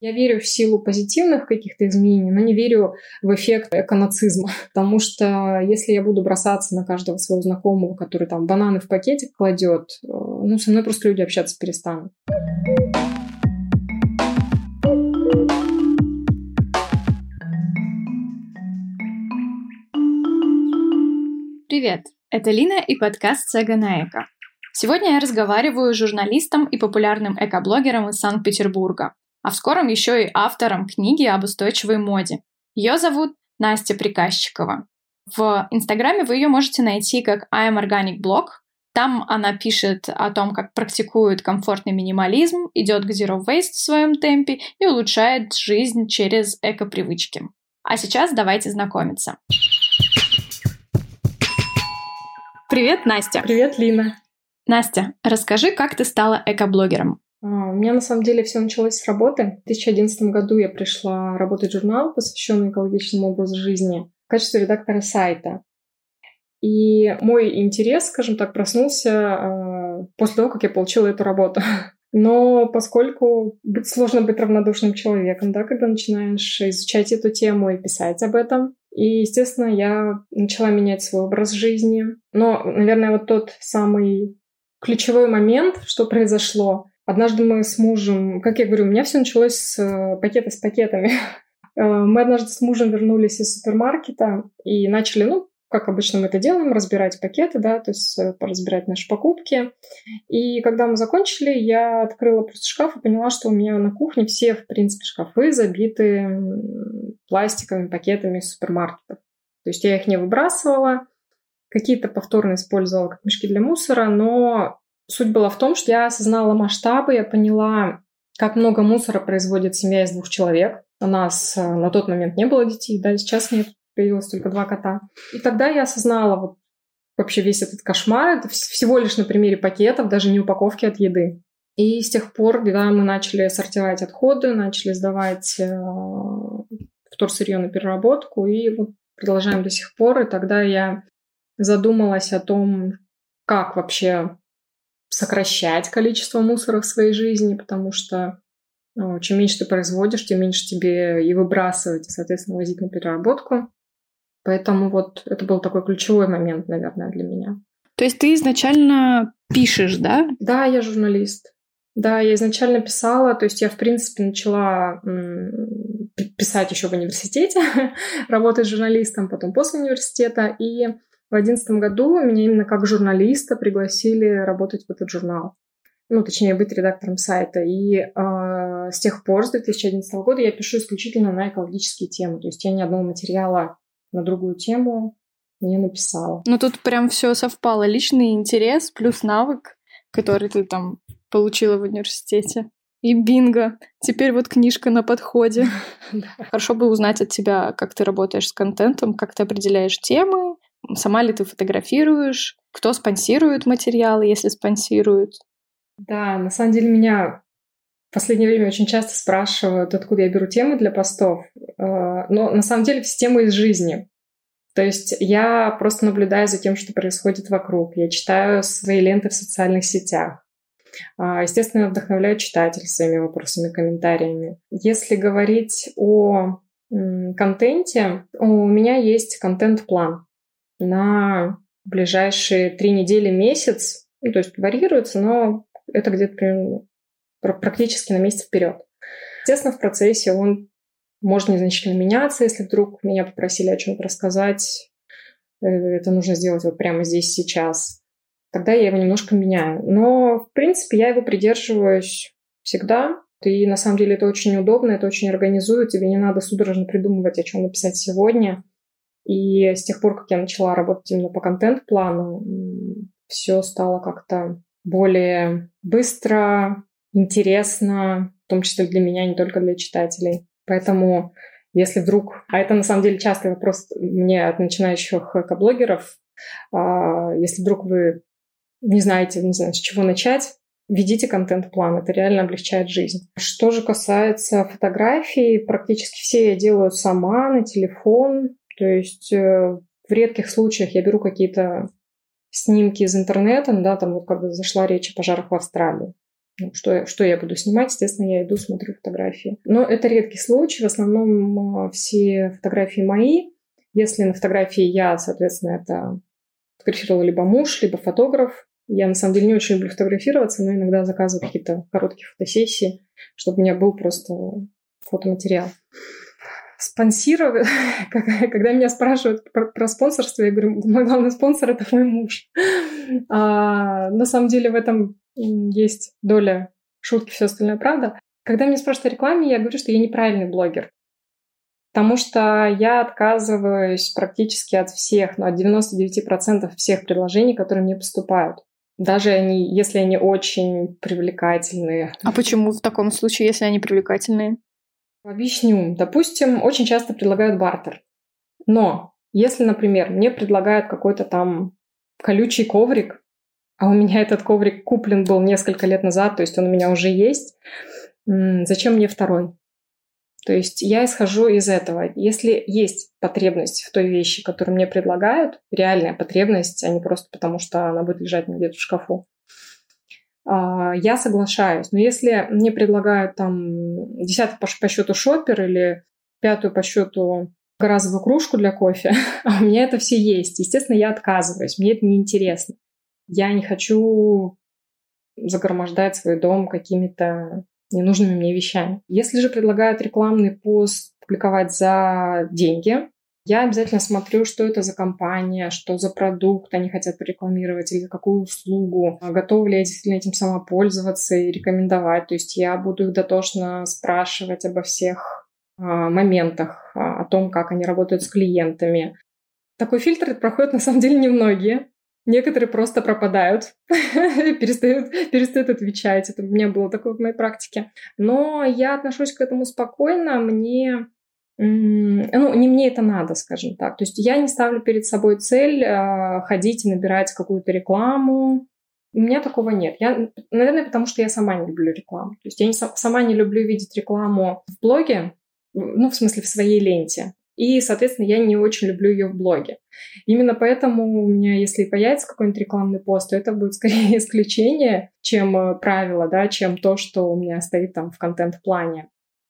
Я верю в силу позитивных каких-то изменений, но не верю в эффект эконацизма. Потому что если я буду бросаться на каждого своего знакомого, который там бананы в пакетик кладет, э, ну, со мной просто люди общаться перестанут. Привет! Это Лина и подкаст «Сега на эко». Сегодня я разговариваю с журналистом и популярным экоблогером из Санкт-Петербурга, а в скором еще и автором книги об устойчивой моде. Ее зовут Настя Приказчикова. В Инстаграме вы ее можете найти как I am Organic Blog. Там она пишет о том, как практикует комфортный минимализм, идет к Zero Waste в своем темпе и улучшает жизнь через эко-привычки. А сейчас давайте знакомиться. Привет, Настя. Привет, Лина. Настя, расскажи, как ты стала экоблогером? А, у меня на самом деле все началось с работы. В 2011 году я пришла работать в журнал, посвященный экологичному образу жизни, в качестве редактора сайта. И мой интерес, скажем так, проснулся э, после того, как я получила эту работу. Но поскольку быть сложно быть равнодушным человеком, да, когда начинаешь изучать эту тему и писать об этом, и, естественно, я начала менять свой образ жизни. Но, наверное, вот тот самый ключевой момент, что произошло. Однажды мы с мужем, как я говорю, у меня все началось с э, пакета с пакетами. Э, мы однажды с мужем вернулись из супермаркета и начали, ну, как обычно мы это делаем, разбирать пакеты, да, то есть э, разбирать наши покупки. И когда мы закончили, я открыла просто шкаф и поняла, что у меня на кухне все, в принципе, шкафы забиты пластиковыми пакетами из супермаркетов. То есть я их не выбрасывала, какие-то повторно использовала как мешки для мусора, но суть была в том, что я осознала масштабы, я поняла, как много мусора производит семья из двух человек. У нас э, на тот момент не было детей, да, сейчас нет появилось только два кота. И тогда я осознала вот вообще весь этот кошмар. Это всего лишь на примере пакетов, даже не упаковки от еды. И с тех пор, когда мы начали сортировать отходы, начали сдавать э, вторсырье на переработку, и вот продолжаем до сих пор. И тогда я задумалась о том, как вообще сокращать количество мусора в своей жизни, потому что ну, чем меньше ты производишь, тем меньше тебе и выбрасывать, и, соответственно, возить на переработку. Поэтому вот это был такой ключевой момент, наверное, для меня. То есть ты изначально пишешь, да? Да, я журналист. Да, я изначально писала, то есть я, в принципе, начала писать еще в университете, работать журналистом, потом после университета. И в одиннадцатом году меня именно как журналиста пригласили работать в этот журнал. Ну, точнее, быть редактором сайта. И э, с тех пор, с 2011 года, я пишу исключительно на экологические темы. То есть я ни одного материала на другую тему не написала. Ну тут прям все совпало. Личный интерес плюс навык, который ты там получила в университете. И бинго. Теперь вот книжка на подходе. Хорошо бы узнать от тебя, как ты работаешь с контентом, как ты определяешь темы, сама ли ты фотографируешь, кто спонсирует материалы, если спонсируют. Да, на самом деле меня в последнее время очень часто спрашивают, откуда я беру темы для постов. Э, но на самом деле все темы из жизни. То есть я просто наблюдаю за тем, что происходит вокруг. Я читаю свои ленты в социальных сетях. А, естественно, вдохновляю читателей своими вопросами, комментариями. Если говорить о контенте, у меня есть контент-план на ближайшие три недели, месяц. Ну, то есть варьируется, но это где-то практически на месяц вперед. Естественно, в процессе он может незначительно меняться, если вдруг меня попросили о чем-то рассказать, э, это нужно сделать вот прямо здесь, сейчас. Тогда я его немножко меняю. Но, в принципе, я его придерживаюсь всегда. И на самом деле это очень удобно, это очень организует. Тебе не надо судорожно придумывать, о чем написать сегодня. И с тех пор, как я начала работать именно по контент-плану, все стало как-то более быстро, интересно, в том числе для меня, не только для читателей. Поэтому если вдруг, а это на самом деле частый вопрос мне от начинающих экоблогеров, а, если вдруг вы не знаете, не знаю, с чего начать, ведите контент-план, это реально облегчает жизнь. Что же касается фотографий, практически все я делаю сама на телефон, то есть э, в редких случаях я беру какие-то снимки из интернета, да, там вот когда зашла речь о пожарах в Австралии. ну, что, что я буду снимать, естественно, я иду, смотрю фотографии. Но это редкий случай, в основном а, все фотографии мои. Если на фотографии я, соответственно, это фотографировал либо муж, либо фотограф. Я, на самом деле, не очень люблю фотографироваться, но иногда заказываю какие-то короткие фотосессии, чтобы у меня был просто фотоматериал. Спонсировать, когда меня спрашивают про, про спонсорство, я говорю, мой главный спонсор – это мой муж. А, на самом деле в этом есть доля шутки, все остальное правда. Когда меня спрашивают о рекламе, я говорю, что я неправильный блогер. Потому что я отказываюсь практически от всех, ну, от 99% всех предложений, которые мне поступают. Даже они, если они очень привлекательные. А почему в таком случае, если они привлекательные? Объясню. Допустим, очень часто предлагают бартер. Но если, например, мне предлагают какой-то там колючий коврик, а у меня этот коврик куплен был несколько лет назад, то есть он у меня уже есть. Зачем мне второй? То есть я исхожу из этого. Если есть потребность в той вещи, которую мне предлагают, реальная потребность, а не просто потому, что она будет лежать где-то в шкафу, я соглашаюсь. Но если мне предлагают там десятый по счету шопер или пятую по счету газовую кружку для кофе, а у меня это все есть, естественно, я отказываюсь. Мне это неинтересно. Я не хочу загромождать свой дом какими-то ненужными мне вещами. Если же предлагают рекламный пост публиковать за деньги, я обязательно смотрю, что это за компания, что за продукт они хотят порекламировать или какую услугу, готовы ли я действительно этим сама пользоваться и рекомендовать. То есть я буду их дотошно спрашивать обо всех а, моментах, а, о том, как они работают с клиентами. Такой фильтр проходит на самом деле немногие. Некоторые просто пропадают, перестают, перестают отвечать. Это у меня было такое в моей практике. Но я отношусь к этому спокойно. Мне ну, не мне это надо, скажем так. То есть я не ставлю перед собой цель э, ходить и набирать какую-то рекламу. У меня такого нет. Я, наверное, потому что я сама не люблю рекламу. То есть я не, сама не люблю видеть рекламу в блоге, ну, в смысле, в своей ленте. И, соответственно, я не очень люблю ее в блоге. Именно поэтому у меня, если появится какой-нибудь рекламный пост, то это будет скорее исключение, чем э, правило, да, чем то, что у меня стоит там в контент-плане.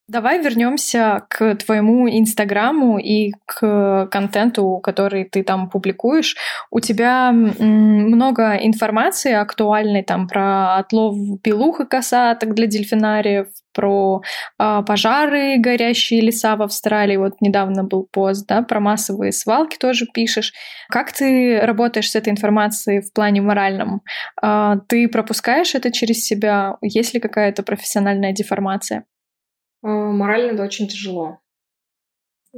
Давай вернемся к твоему Инстаграму и к контенту, который ты там публикуешь. У тебя много информации актуальной там про отлов белух и косаток для дельфинариев, про э, пожары, горящие леса в Австралии. Вот недавно был пост, да, про массовые свалки тоже пишешь. Как ты работаешь с этой информацией в плане моральном? Э, ты пропускаешь это через себя? Есть ли какая-то профессиональная деформация? А, морально это очень тяжело.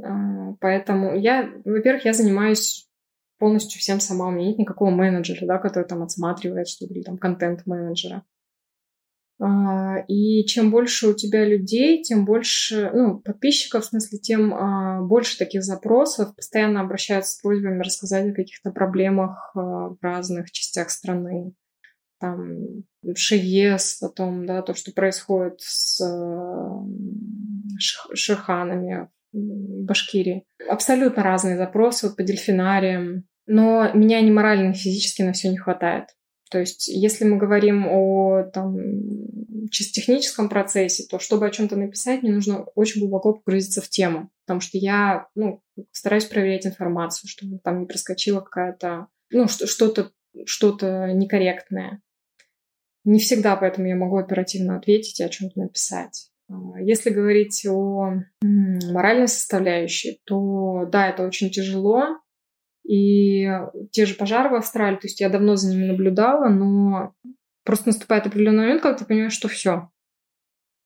А, поэтому я, во-первых, я занимаюсь полностью всем сама. У меня нет никакого менеджера, да, который там отсматривает что-то, или там контент-менеджера. А, и чем больше у тебя людей, тем больше, ну, подписчиков, в смысле, тем больше таких запросов. Постоянно обращаются с просьбами рассказать о каких-то проблемах в разных частях страны там ШЕС, потом, да, то, что происходит с шерханами в Башкирии. Абсолютно разные запросы вот, по дельфинариям. Но меня ни морально, ни физически на все не хватает. То есть, если мы говорим о там, чисто техническом процессе, то чтобы о чем-то написать, мне нужно очень глубоко погрузиться в тему. Потому что я ну, стараюсь проверять информацию, чтобы там не проскочила какая-то, ну, что-то что-то некорректное. Не всегда поэтому я могу оперативно ответить и о чем-то написать. А, если говорить о моральной составляющей, то да, это очень тяжело. И те же пожары в Австралии, то есть я давно за ними наблюдала, но просто наступает определенный момент, когда ты понимаешь, что все.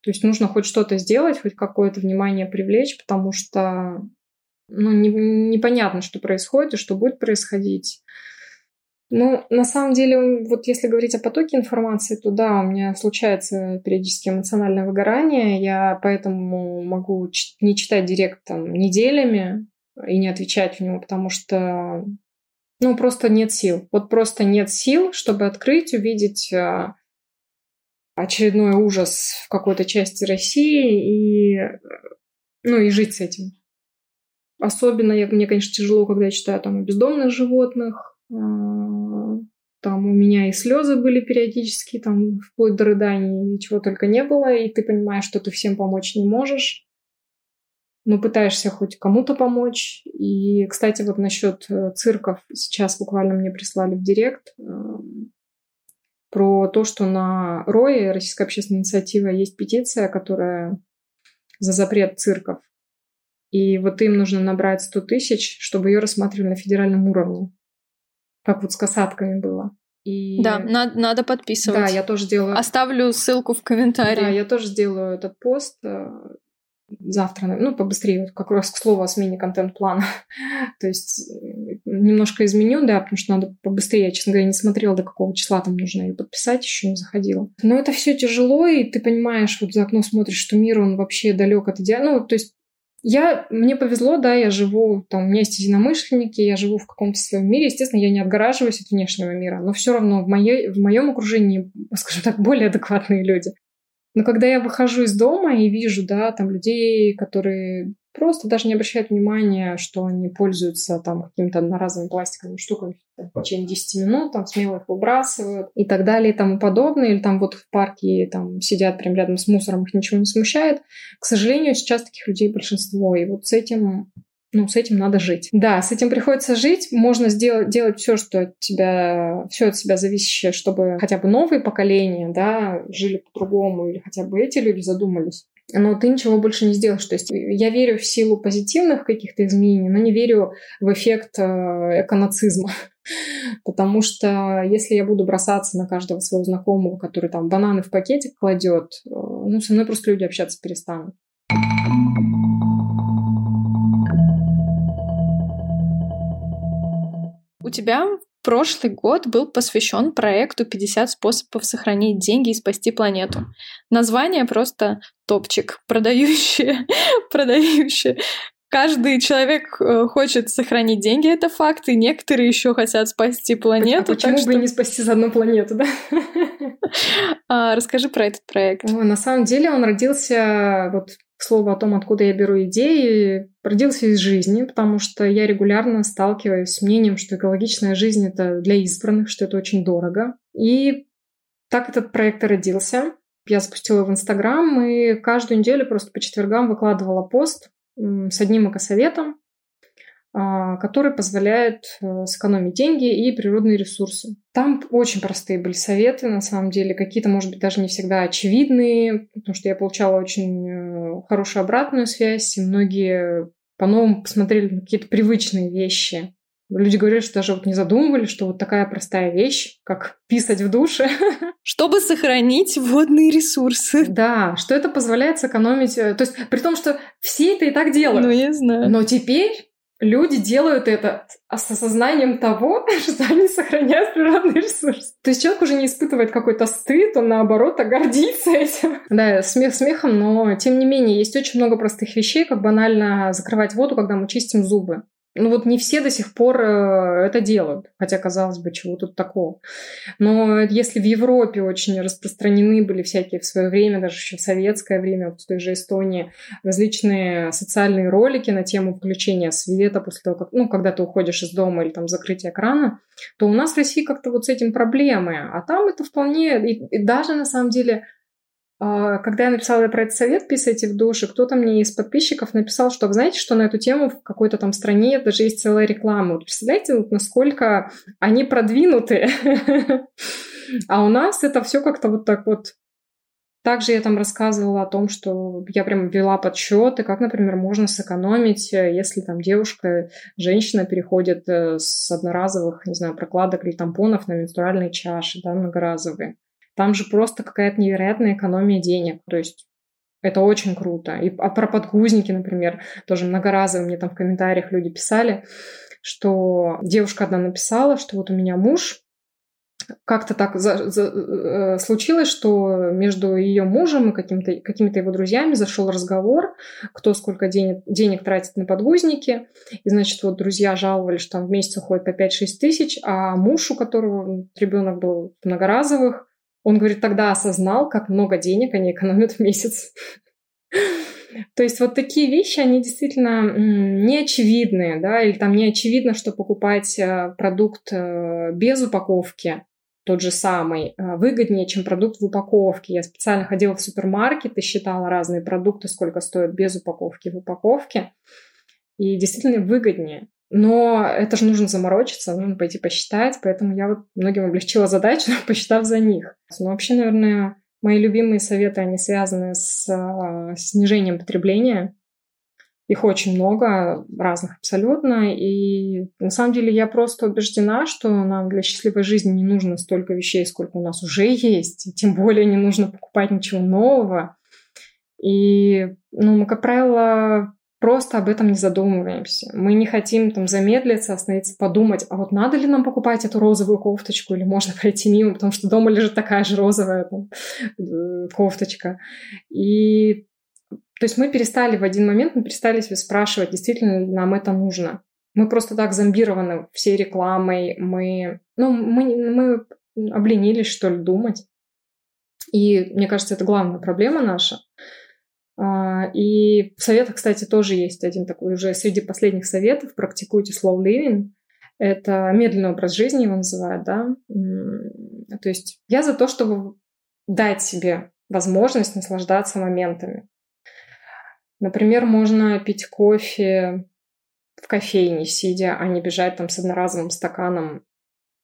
То есть нужно хоть что-то сделать, хоть какое-то внимание привлечь, потому что ну, не, непонятно, что происходит и что будет происходить. Ну, на самом деле, вот если говорить о потоке информации, то да, у меня случается периодически эмоциональное выгорание. Я поэтому могу не читать директ там неделями и не отвечать в него, потому что, ну, просто нет сил. Вот просто нет сил, чтобы открыть, увидеть а, очередной ужас в какой-то части России и, ну, и жить с этим. Особенно я, мне, конечно, тяжело, когда я читаю там о бездомных животных, там у меня и слезы были периодически, там вплоть до рыданий, и чего только не было, и ты понимаешь, что ты всем помочь не можешь, но пытаешься хоть кому-то помочь. И, кстати, вот насчет э, цирков сейчас буквально мне прислали в директ эм, про то, что на РОИ, Российская общественная инициатива, есть петиция, которая за запрет цирков. И вот им нужно набрать 100 тысяч, чтобы ее рассматривали на федеральном уровне. Как вот с касатками было. И... Да, надо, надо подписывать. Да, я тоже делаю. Оставлю ссылку в комментарии. Да, я тоже сделаю этот пост э, завтра, ну, побыстрее, вот как раз к слову о смене контент-плана. То есть э, немножко изменю, да, потому что надо побыстрее. Я, честно говоря, не смотрела, до какого числа там нужно ее подписать, еще не заходила. Но это все тяжело, и ты понимаешь, вот за окно смотришь, что мир, он вообще далек от идеала. Ну, то есть я, мне повезло, да, я живу, там, у меня есть единомышленники, я живу в каком-то своем мире. Естественно, я не отгораживаюсь от внешнего мира, но все равно в, моей, в моем окружении, скажем так, более адекватные люди. Но когда я выхожу из дома и вижу, да, там людей, которые просто даже не обращают внимания, что они пользуются там какими-то одноразовыми пластиковыми штуками в течение 10 минут, там смело их выбрасывают и так далее и тому подобное. Или там вот в парке там сидят прям рядом с мусором, их ничего не смущает. К сожалению, сейчас таких людей большинство. И вот с этим ну, с этим надо жить. Да, с этим приходится жить. Можно сделать, делать все, что от тебя, все от себя зависящее, чтобы хотя бы новые поколения, да, жили по-другому, или хотя бы эти люди задумались но ты ничего больше не сделаешь. То есть я верю в силу позитивных каких-то изменений, но не верю в эффект э, эконацизма. Потому что если я буду бросаться на каждого своего знакомого, который там бананы в пакетик кладет, э, ну, со мной просто люди общаться перестанут. У тебя прошлый год был посвящен проекту 50 способов сохранить деньги и спасти планету. Название просто топчик, продающее, продающее. Каждый человек э, хочет сохранить деньги, это факт, и некоторые еще хотят спасти планету. А почему бы что... не спасти за одну планету, да? А, расскажи про этот проект. На самом деле он родился вот к слову о том, откуда я беру идеи, родился из жизни, потому что я регулярно сталкиваюсь с мнением, что экологичная жизнь — это для избранных, что это очень дорого. И так этот проект и родился. Я запустила в Инстаграм и каждую неделю просто по четвергам выкладывала пост с одним экосоветом, который позволяет э, сэкономить деньги и природные ресурсы. Там очень простые были советы, на самом деле, какие-то, может быть, даже не всегда очевидные, потому что я получала очень э, хорошую обратную связь, и многие по-новому посмотрели на какие-то привычные вещи. Люди говорят, что даже вот не задумывали, что вот такая простая вещь, как писать в душе. Чтобы сохранить водные ресурсы. Да, что это позволяет сэкономить. Э, то есть, при том, что все это и так делают. Ну, я знаю. Но теперь люди делают это с осознанием того, что они сохраняют природный ресурс. То есть человек уже не испытывает какой-то стыд, он наоборот а гордится этим. Да, смех смехом, но тем не менее есть очень много простых вещей, как банально закрывать воду, когда мы чистим зубы. Ну вот не все до сих пор э, это делают, хотя, казалось бы, чего тут такого. Но если в Европе очень распространены были всякие в свое время, даже еще в советское время, вот в той же Эстонии, различные социальные ролики на тему включения света после того, как, ну, когда ты уходишь из дома или там закрытия крана, то у нас в России как-то вот с этим проблемы. А там это вполне, и, и даже на самом деле когда я написала про этот совет «Писайте в душе», кто-то мне из подписчиков написал, что, вы знаете, что на эту тему в какой-то там стране даже есть целая реклама. Вот представляете, вот насколько они продвинуты. А у нас это все как-то вот так вот также я там рассказывала о том, что я прям вела подсчеты, как, например, можно сэкономить, если там девушка, женщина переходит э, с одноразовых, не знаю, прокладок или тампонов на менструальные чаши, да, многоразовые. Там же просто какая-то невероятная экономия денег. То есть это очень круто. И а про подгузники, например, тоже многоразово мне там в комментариях люди писали, что девушка одна написала, что вот у меня муж как-то так за, за, э, случилось, что между ее мужем и какими-то его друзьями зашел разговор, кто сколько денег, денег тратит на подгузники. И, значит, вот друзья жаловались, что там в месяц уходит по 5-6 тысяч, а муж, у которого ребенок был многоразовых, он, говорит, тогда осознал, как много денег они экономят в месяц. То есть вот такие вещи, они действительно неочевидные, да, или там не очевидно, что покупать э, продукт э, без упаковки тот же самый, э, выгоднее, чем продукт в упаковке. Я специально ходила в супермаркет и считала разные продукты, сколько стоят без упаковки в упаковке. И действительно выгоднее. Но это же нужно заморочиться, нужно пойти посчитать, поэтому я вот многим облегчила задачу, посчитав за них. Но вообще, наверное, мои любимые советы, они связаны с э, снижением потребления, их очень много, разных абсолютно. И на самом деле я просто убеждена, что нам для счастливой жизни не нужно столько вещей, сколько у нас уже есть. И тем более не нужно покупать ничего нового. И ну, мы, как правило, просто об этом не задумываемся. Мы не хотим там замедлиться, остановиться, подумать, а вот надо ли нам покупать эту розовую кофточку или можно пройти мимо, потому что дома лежит такая же розовая там, э, кофточка. И то есть мы перестали в один момент, мы перестали себя спрашивать, действительно ли нам это нужно. Мы просто так зомбированы всей рекламой, мы, ну, мы, мы обленились, что ли, думать. И мне кажется, это главная проблема наша. А, и в советах, кстати, тоже есть один такой уже среди последних советов. Практикуйте slow living. Это медленный образ жизни его называют, да. То есть я за то, чтобы дать себе возможность наслаждаться моментами. Например, можно пить кофе в кофейне, сидя, а не бежать там с одноразовым стаканом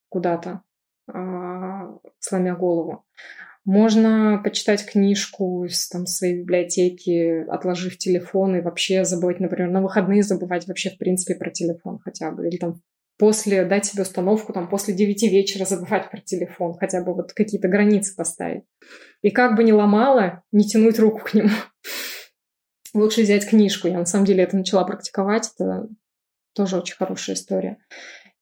куда-то, а, сломя голову. Можно почитать книжку из там, своей библиотеки, отложив телефон и вообще забывать, например, на выходные забывать вообще в принципе про телефон хотя бы. Или там после, дать себе установку, там, после 9 вечера забывать про телефон, хотя бы вот какие-то границы поставить. И как бы ни ломало, не тянуть руку к нему лучше взять книжку. Я на самом деле это начала практиковать, это тоже очень хорошая история.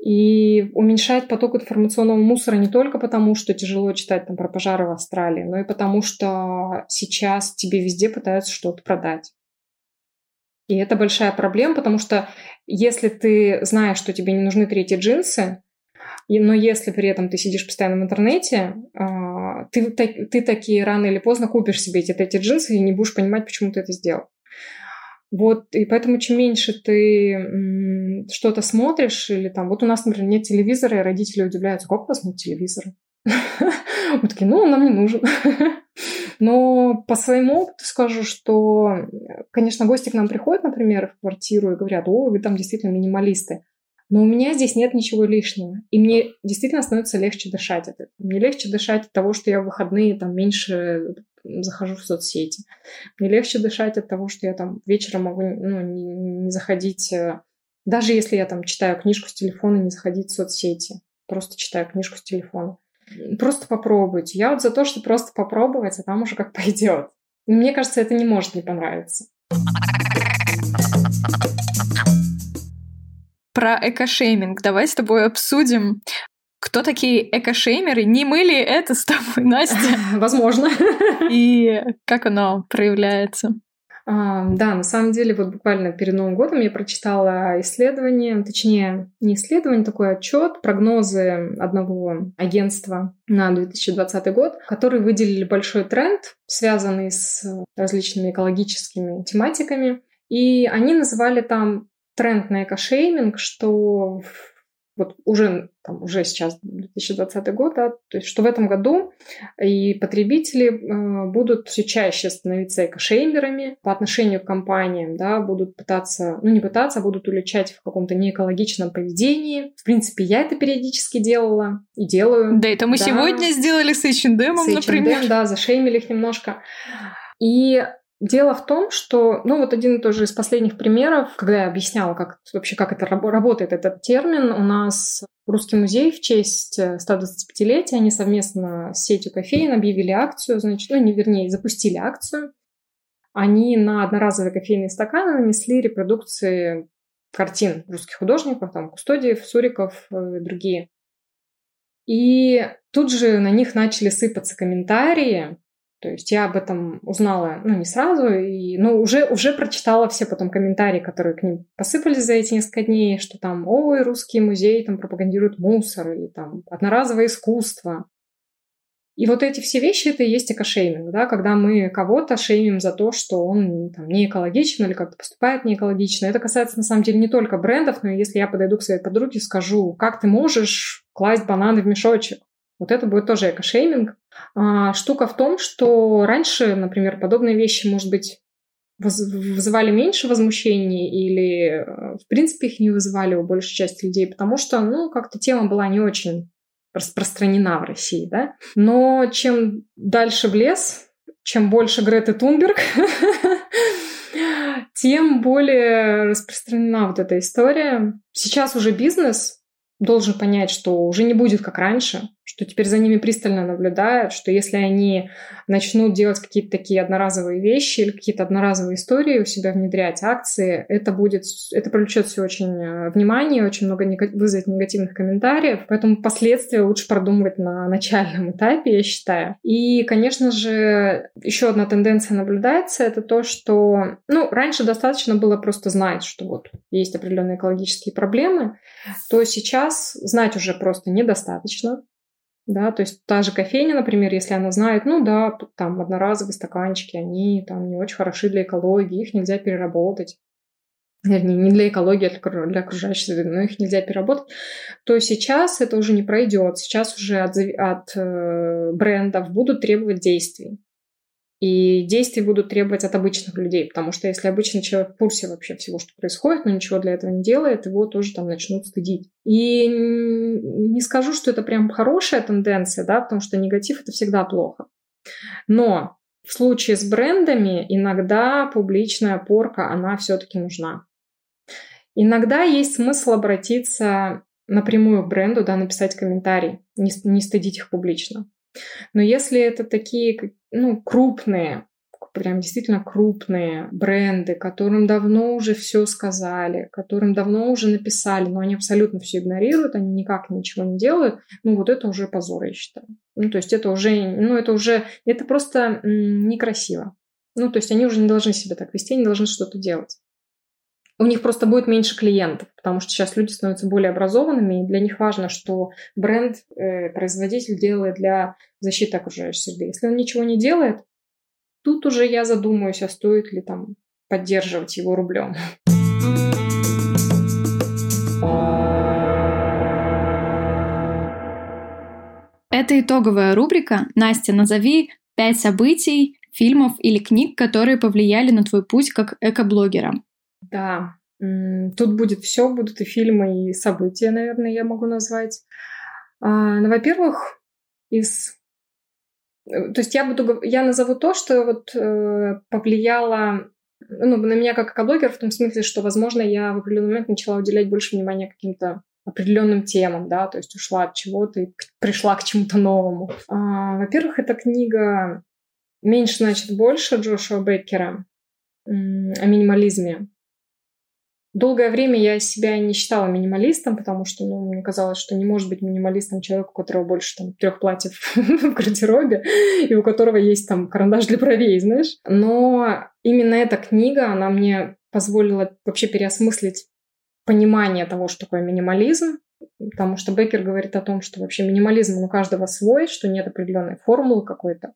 И уменьшать поток информационного мусора не только потому, что тяжело читать там, про пожары в Австралии, но и потому, что сейчас тебе везде пытаются что-то продать. И это большая проблема, потому что если ты знаешь, что тебе не нужны третьи джинсы, но если при этом ты сидишь постоянно в интернете, а, ты, ты такие рано или поздно купишь себе эти третьи джинсы и не будешь понимать, почему ты это сделал. Вот, и поэтому чем меньше ты что-то смотришь, или там, вот у нас, например, нет телевизора, и родители удивляются, как у вас нет телевизора? Мы такие, ну, он нам не нужен. Но по своему опыту скажу, что, конечно, гости к нам приходят, например, в квартиру и говорят, о, вы там действительно минималисты. Но у меня здесь нет ничего лишнего. И мне действительно становится легче дышать от этого. Мне легче дышать от того, что я в выходные там меньше захожу в соцсети. Мне легче дышать от того, что я там вечером могу ну, не, не заходить, э, даже если я там читаю книжку с телефона, не заходить в соцсети. Просто читаю книжку с телефона. Просто попробуйте. Я вот за то, что просто попробовать, а там уже как пойдет. Мне кажется, это не может не понравиться. Про экошейминг давай с тобой обсудим. Кто такие экошеймеры? Не мы ли это с тобой, Настя? Возможно. И как оно проявляется? А, да, на самом деле, вот буквально перед Новым годом я прочитала исследование, точнее, не исследование, такой отчет, прогнозы одного агентства на 2020 год, которые выделили большой тренд, связанный с различными экологическими тематиками. И они называли там тренд на экошейминг, что вот уже, там, уже сейчас 2020 год, да, то есть что в этом году и потребители э, будут все чаще становиться экошеймерами по отношению к компаниям, да, будут пытаться, ну не пытаться, а будут уличать в каком-то неэкологичном поведении. В принципе, я это периодически делала и делаю. Да, это мы да. сегодня сделали с H&M, например. да, зашеймили их немножко. И Дело в том, что, ну вот один тоже из последних примеров, когда я объясняла, как вообще как это работает этот термин, у нас Русский музей в честь 125-летия, они совместно с сетью кофеин объявили акцию, значит, ну не вернее, запустили акцию. Они на одноразовые кофейные стаканы нанесли репродукции картин русских художников, там Кустодиев, Суриков э, и другие. И тут же на них начали сыпаться комментарии, то есть я об этом узнала, ну, не сразу, и, но уже, уже прочитала все потом комментарии, которые к ним посыпались за эти несколько дней, что там, ой, русский музей там пропагандирует мусор, или там одноразовое искусство. И вот эти все вещи, это и есть экошейминг, да, когда мы кого-то шеймим за то, что он там, не экологичен или как-то поступает не экологично. Это касается, на самом деле, не только брендов, но если я подойду к своей подруге и скажу, как ты можешь класть бананы в мешочек, Вот это будет тоже экошейминг. А, штука в том, что раньше, например, подобные вещи, может быть, вызывали меньше возмущений или, э, в принципе, их не вызывали у большей части людей, потому что, ну, как-то тема была не очень распространена в России, да. Но чем дальше в лес, чем больше Греты Тунберг, тем более распространена вот эта история. Сейчас уже бизнес должен понять, что уже не будет как раньше, что теперь за ними пристально наблюдают, что если они начнут делать какие-то такие одноразовые вещи или какие-то одноразовые истории у себя внедрять, акции, это будет, это привлечет все очень э, внимание, очень много нег... вызовет негативных комментариев, поэтому последствия лучше продумывать на начальном этапе, я считаю. И, конечно же, еще одна тенденция наблюдается, это то, что, ну, раньше достаточно было просто знать, что вот есть определенные экологические проблемы, то сейчас знать уже просто недостаточно, да, то есть та же кофейня, например, если она знает, ну да, там одноразовые стаканчики, они там не очень хороши для экологии, их нельзя переработать, вернее, не для экологии, а для окружающей среды, но их нельзя переработать, то сейчас это уже не пройдет. Сейчас уже от, от э, брендов будут требовать действий. И действия будут требовать от обычных людей, потому что если обычный человек в курсе вообще всего, что происходит, но ничего для этого не делает, его тоже там начнут стыдить. И не скажу, что это прям хорошая тенденция, да, потому что негатив это всегда плохо. Но в случае с брендами иногда публичная порка, она все-таки нужна. Иногда есть смысл обратиться напрямую к бренду, да, написать комментарий, не, не стыдить их публично. Но если это такие, ну, крупные, прям действительно крупные бренды, которым давно уже все сказали, которым давно уже написали, но они абсолютно все игнорируют, они никак ничего не делают, ну вот это уже позор, я считаю. Ну то есть это уже, ну это уже, это просто некрасиво. Ну то есть они уже не должны себя так вести, они должны что-то делать у них просто будет меньше клиентов, потому что сейчас люди становятся более образованными, и для них важно, что бренд, э, производитель делает для защиты окружающей среды. Если он ничего не делает, тут уже я задумаюсь, а стоит ли там поддерживать его рублем. Это итоговая рубрика. Настя, назови пять событий, фильмов или книг, которые повлияли на твой путь как экоблогера. Да, тут будет все, будут и фильмы, и события, наверное, я могу назвать. А, ну, во-первых, из э, то есть я буду, я назову то, что вот э, повлияло ну, на меня как экоблогер в том смысле, что, возможно, я в определенный момент начала уделять больше внимания каким-то определенным темам, да, то есть ушла от чего-то и пришла к чему-то новому. А, во-первых, это книга «Меньше значит больше» Джошуа Беккера о минимализме. Долгое время я себя не считала минималистом, потому что ну, мне казалось, что не может быть минималистом человек, у которого больше там трех платьев в гардеробе, и у которого есть там карандаш для бровей, знаешь. Но именно эта книга, она мне позволила вообще переосмыслить понимание того, что такое минимализм, потому что Беккер говорит о том, что вообще минимализм у каждого свой, что нет определенной формулы какой-то,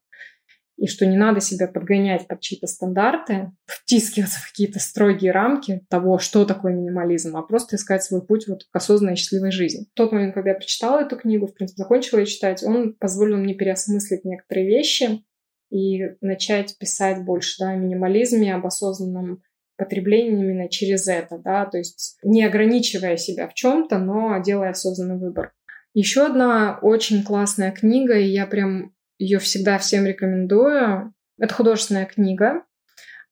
и что не надо себя подгонять под чьи-то стандарты, втискиваться в какие-то строгие рамки того, что такое минимализм, а просто искать свой путь вот к осознанной счастливой жизни. В тот момент, когда я прочитала эту книгу, в принципе, закончила ее читать, он позволил мне переосмыслить некоторые вещи и начать писать больше да, о минимализме, об осознанном потреблении именно через это, да, то есть не ограничивая себя в чем-то, но делая осознанный выбор. Еще одна очень классная книга, и я прям ее всегда всем рекомендую. Это художественная книга.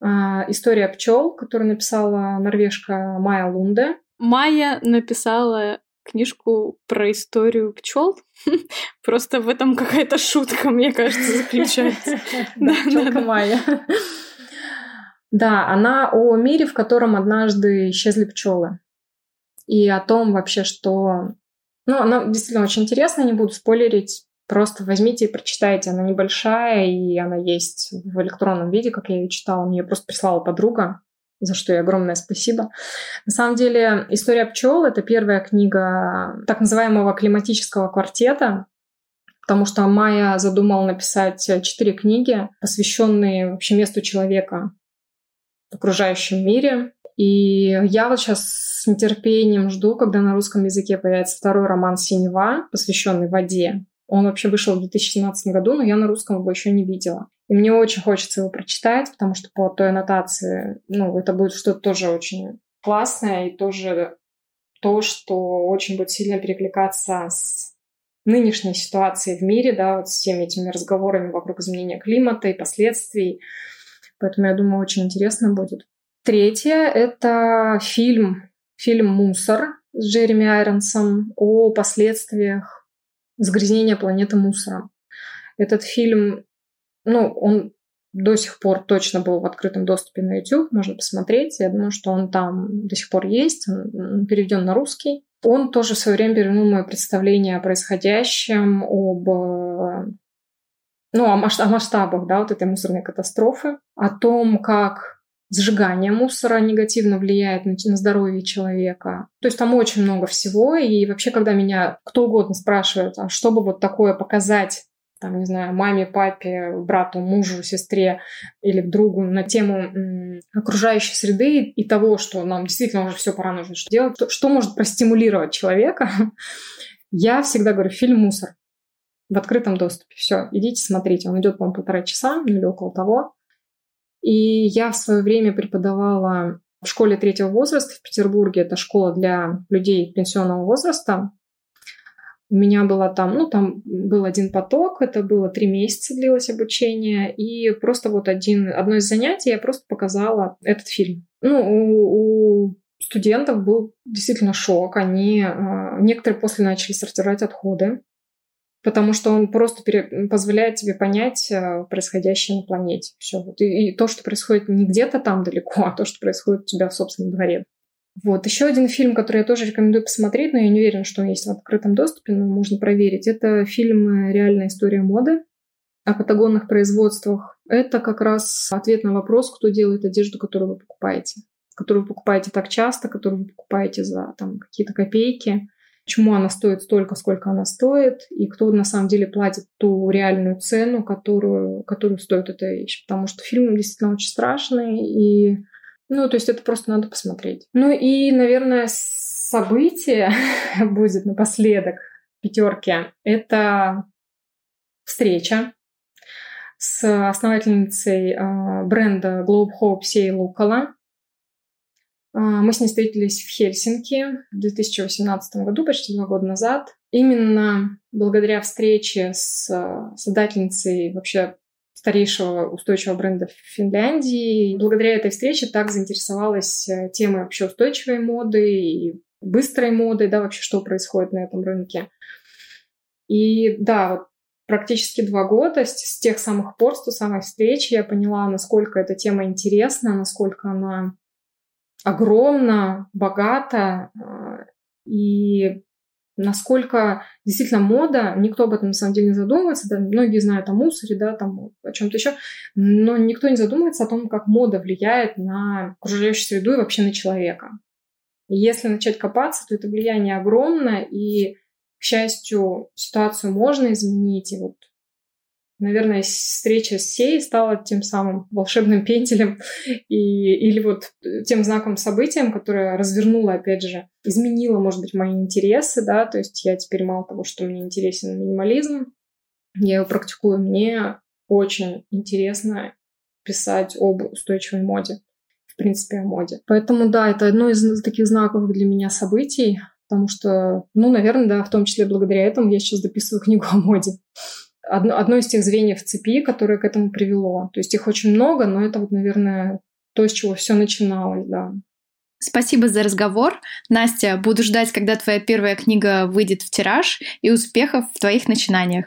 А, История пчел, которую написала норвежка Майя Лунде. Майя написала книжку про историю пчел. Просто в этом какая-то шутка, мне кажется, заключается. Да, Майя. Да, она о мире, в котором однажды исчезли пчелы. И о том вообще, что... Ну, она действительно очень интересная, не буду спойлерить. Просто возьмите и прочитайте. Она небольшая, и она есть в электронном виде, как я ее читала. Мне ее просто прислала подруга, за что ей огромное спасибо. На самом деле, «История пчел» — это первая книга так называемого климатического квартета, потому что Майя задумала написать четыре книги, посвященные вообще месту человека в окружающем мире. И я вот сейчас с нетерпением жду, когда на русском языке появится второй роман «Синева», посвященный воде. Он вообще вышел в 2017 году, но я на русском его еще не видела. И мне очень хочется его прочитать, потому что по той аннотации, ну, это будет что-то тоже очень классное и тоже то, что очень будет сильно перекликаться с нынешней ситуацией в мире, да, вот с всеми этими разговорами вокруг изменения климата и последствий. Поэтому, я думаю, очень интересно будет. Третье — это фильм, фильм «Мусор» с Джереми Айронсом о последствиях загрязнения планеты мусором. Этот фильм, ну, он до сих пор точно был в открытом доступе на YouTube, можно посмотреть. Я думаю, что он там до сих пор есть, он переведен на русский. Он тоже в свое время перевернул мое представление о происходящем, об ну, о масштабах, да, вот этой мусорной катастрофы, о том, как сжигание мусора негативно влияет на, на здоровье человека. То есть там очень много всего. И вообще, когда меня кто угодно спрашивает, а что бы вот такое показать там, не знаю, маме, папе, брату, мужу, сестре или другу на тему окружающей среды и того, что нам действительно уже все пора нужно что делать, что, что может простимулировать человека, я всегда говорю, фильм «Мусор» в открытом доступе. Все, идите смотрите. Он идет, по-моему, полтора часа или около того. И я в свое время преподавала в школе третьего возраста в Петербурге. Это школа для людей пенсионного возраста. У меня была там, ну, там был один поток, это было три месяца длилось обучение, и просто вот один, одно из занятий я просто показала этот фильм. Ну, у, у студентов был действительно шок. Они, а, некоторые после начали сортировать отходы, потому что он просто пере, позволяет тебе понять а, происходящее на планете. Все. Вот. И, и то, что происходит не где-то там далеко, а то, что происходит у тебя в собственном дворе. Вот. Еще один фильм, который я тоже рекомендую посмотреть, но я не уверена, что он есть в открытом доступе, но можно проверить. Это фильм «Реальная история моды» о патагонных производствах. Это как раз ответ на вопрос, кто делает одежду, которую вы покупаете. Которую вы покупаете так часто, которую вы покупаете за там, какие-то копейки. Почему она стоит столько, сколько она стоит, и кто на самом деле платит ту реальную цену, которую, которую стоит эта вещь. Потому что фильм действительно очень страшный, и ну, то есть это просто надо посмотреть. Ну и, наверное, событие будет напоследок пятерки. Это встреча с основательницей э, бренда Globe Hope Сей Лукала. Э, мы с ней встретились в Хельсинки в 2018 году, почти два года назад. Именно благодаря встрече с э, создательницей вообще старейшего устойчивого бренда в Финляндии. Благодаря этой встрече так заинтересовалась э, темой вообще устойчивой моды и быстрой моды, да, вообще что происходит на этом рынке. И да, вот практически два года, с, с тех самых пор, с той самой встречи, я поняла, насколько эта тема интересна, насколько она огромна, богата, э, и насколько действительно мода, никто об этом на самом деле не задумывается, да, многие знают о мусоре, да, там, о чем-то еще, но никто не задумывается о том, как мода влияет на окружающую среду и вообще на человека. И если начать копаться, то это влияние огромное, и, к счастью, ситуацию можно изменить, и вот наверное, встреча с Сей стала тем самым волшебным пентелем и, или вот тем знаковым событием, которое развернуло, опять же, изменило, может быть, мои интересы, да, то есть я теперь мало того, что мне интересен минимализм, я его практикую, мне очень интересно писать об устойчивой моде, в принципе, о моде. Поэтому, да, это одно из таких знаковых для меня событий, потому что, ну, наверное, да, в том числе благодаря этому я сейчас дописываю книгу о моде одно, одно из тех звеньев цепи, которое к этому привело. То есть их очень много, но это вот, наверное, то, с чего все начиналось, да. Спасибо за разговор. Настя, буду ждать, когда твоя первая книга выйдет в тираж, и успехов в твоих начинаниях.